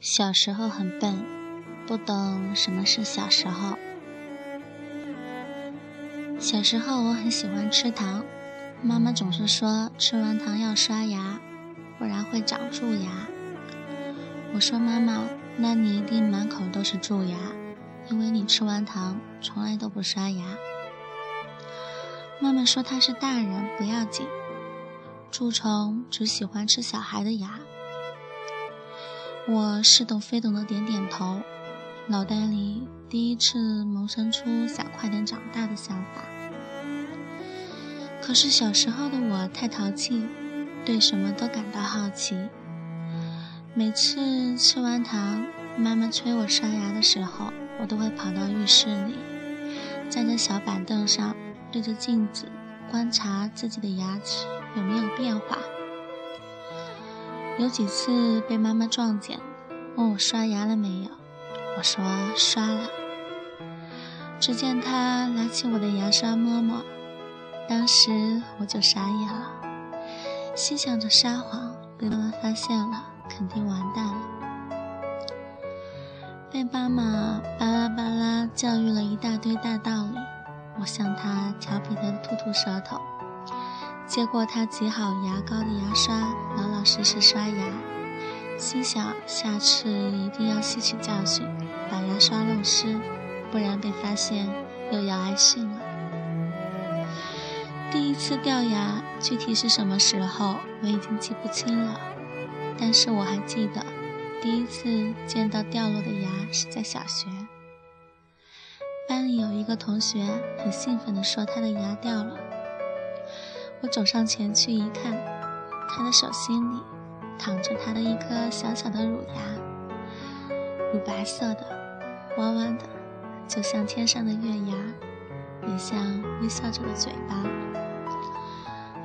小时候很笨，不懂什么是小时候。小时候我很喜欢吃糖，妈妈总是说吃完糖要刷牙，不然会长蛀牙。我说妈妈，那你一定满口都是蛀牙，因为你吃完糖从来都不刷牙。妈妈说她是大人不要紧，蛀虫只喜欢吃小孩的牙。我似懂非懂的点点头，脑袋里第一次萌生出想快点长大的想法。可是小时候的我太淘气，对什么都感到好奇。每次吃完糖，妈妈催我刷牙的时候，我都会跑到浴室里，站在小板凳上，对着镜子观察自己的牙齿有没有变化。有几次被妈妈撞见，问我刷牙了没有，我说刷了。只见她拿起我的牙刷摸摸，当时我就傻眼了，心想着撒谎被妈妈发现了，肯定完蛋了。被妈妈巴拉巴拉教育了一大堆大道理，我向她调皮的吐吐舌头。接过他挤好牙膏的牙刷，老老实实刷牙，心想下次一定要吸取教训，把牙刷弄湿，不然被发现又要挨训了。第一次掉牙具体是什么时候，我已经记不清了，但是我还记得，第一次见到掉落的牙是在小学，班里有一个同学很兴奋地说他的牙掉了。我走上前去一看，他的手心里躺着他的一颗小小的乳牙，乳白色的，弯弯的，就像天上的月牙，也像微笑着的嘴巴。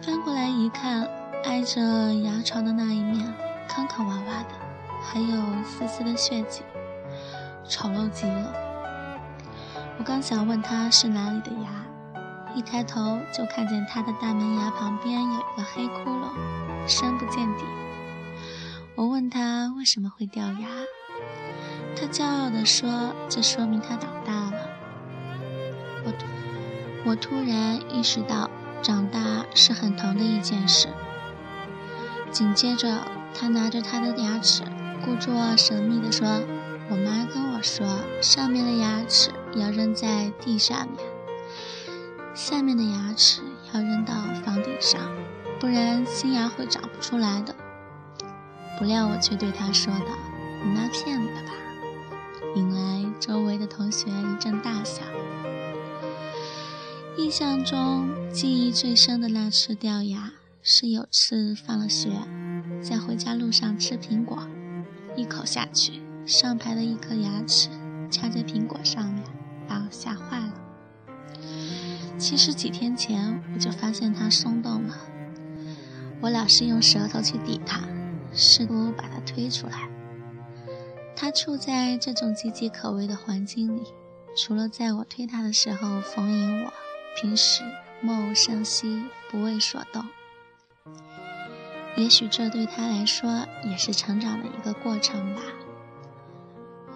翻过来一看，挨着牙床的那一面坑坑洼洼的，还有丝丝的血迹，丑陋极了。我刚想问他是哪里的牙。一抬头就看见他的大门牙旁边有一个黑窟窿，深不见底。我问他为什么会掉牙，他骄傲地说：“这说明他长大了。”我我突然意识到，长大是很疼的一件事。紧接着，他拿着他的牙齿，故作神秘地说：“我妈跟我说，上面的牙齿要扔在地下面。”下面的牙齿要扔到房顶上，不然新牙会长不出来的。不料我却对他说道：“你妈骗你的吧？”引来周围的同学一阵大笑。印象中记忆最深的那次掉牙，是有次放了学，在回家路上吃苹果，一口下去，上排的一颗牙齿掐在苹果上面，把我吓坏了。其实几天前我就发现它松动了，我老是用舌头去抵它，试图把它推出来。它处在这种岌岌可危的环境里，除了在我推它的时候逢迎我，平时默无声息，不为所动。也许这对它来说也是成长的一个过程吧。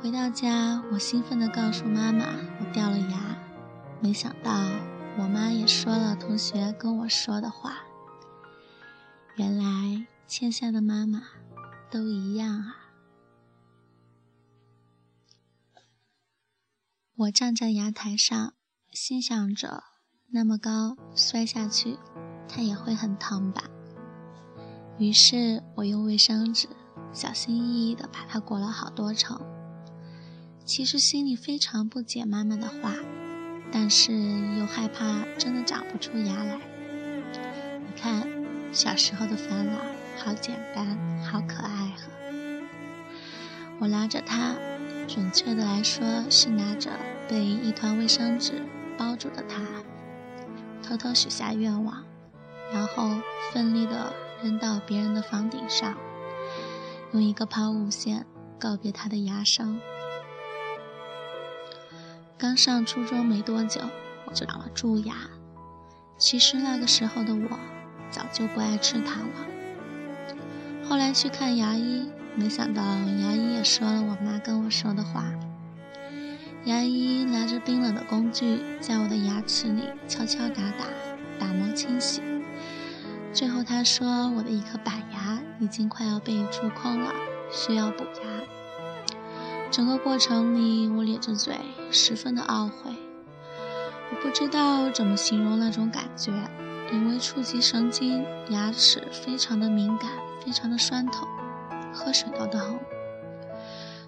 回到家，我兴奋地告诉妈妈我掉了牙，没想到。我妈也说了同学跟我说的话。原来欠下的妈妈都一样啊！我站在阳台上，心想着那么高摔下去，它也会很疼吧。于是我用卫生纸小心翼翼地把它裹了好多层。其实心里非常不解妈妈的话。但是又害怕真的长不出牙来。你看，小时候的烦恼好简单，好可爱呵。我拿着它，准确的来说是拿着被一团卫生纸包住的它，偷偷许下愿望，然后奋力的扔到别人的房顶上，用一个抛物线告别它的牙生。刚上初中没多久，我就长了蛀牙。其实那个时候的我早就不爱吃糖了。后来去看牙医，没想到牙医也说了我妈跟我说的话。牙医拿着冰冷的工具，在我的牙齿里敲敲打打，打磨清洗。最后他说我的一颗板牙已经快要被蛀空了，需要补牙。整个过程里，我咧着嘴，十分的懊悔。我不知道怎么形容那种感觉，因为触及神经，牙齿非常的敏感，非常的酸痛，喝水都疼。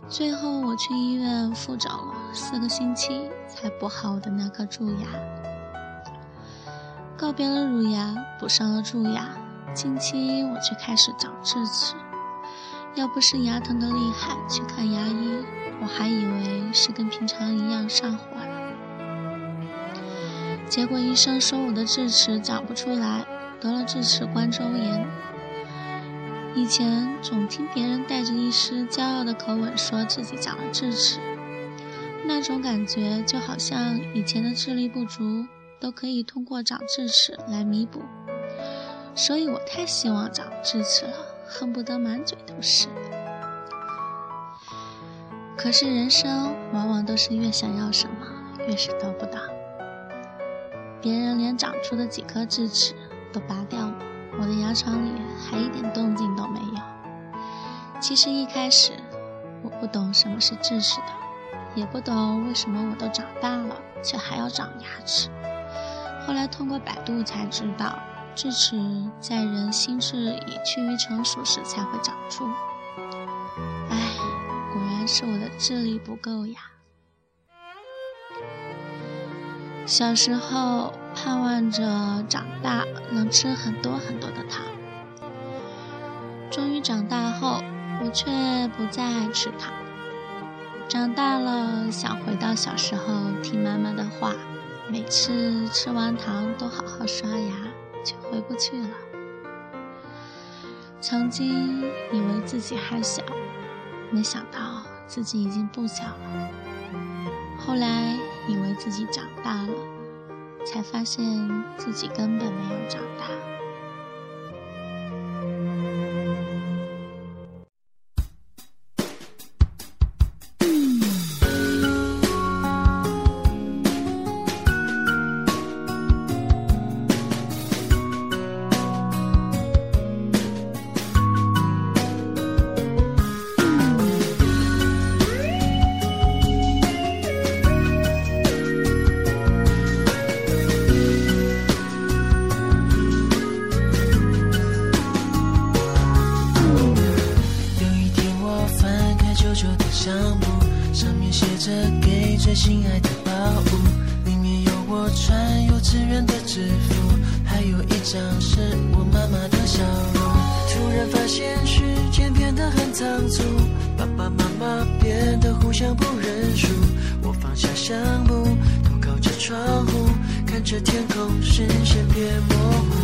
最后我去医院复诊了四个星期，才补好我的那颗蛀牙。告别了乳牙，补上了蛀牙，近期我却开始长智齿。要不是牙疼的厉害，去看牙医，我还以为是跟平常一样上火了。结果医生说我的智齿长不出来，得了智齿冠周炎。以前总听别人带着一丝骄傲的口吻说自己长了智齿，那种感觉就好像以前的智力不足都可以通过长智齿来弥补，所以我太希望长智齿了，恨不得满嘴都是。可是人生往往都是越想要什么，越是得不到。别人连长出的几颗智齿都拔掉了。我的牙床里还一点动静都没有。其实一开始我不懂什么是智齿的，也不懂为什么我都长大了却还要长牙齿。后来通过百度才知道，智齿在人心智已趋于成熟时才会长出。唉，果然是我的智力不够呀。小时候。盼望着长大能吃很多很多的糖，终于长大后，我却不再爱吃糖。长大了，想回到小时候听妈妈的话，每次吃完糖都好好刷牙，却回不去了。曾经以为自己还小，没想到自己已经不小了。后来以为自己长大了。才发现自己根本没有长大。心爱的宝物，里面有我穿幼稚园的制服，还有一张是我妈妈的笑容。突然发现时间变得很仓促，爸爸妈妈变得互相不认输。我放下相簿，头靠着窗户，看着天空，视线变模糊。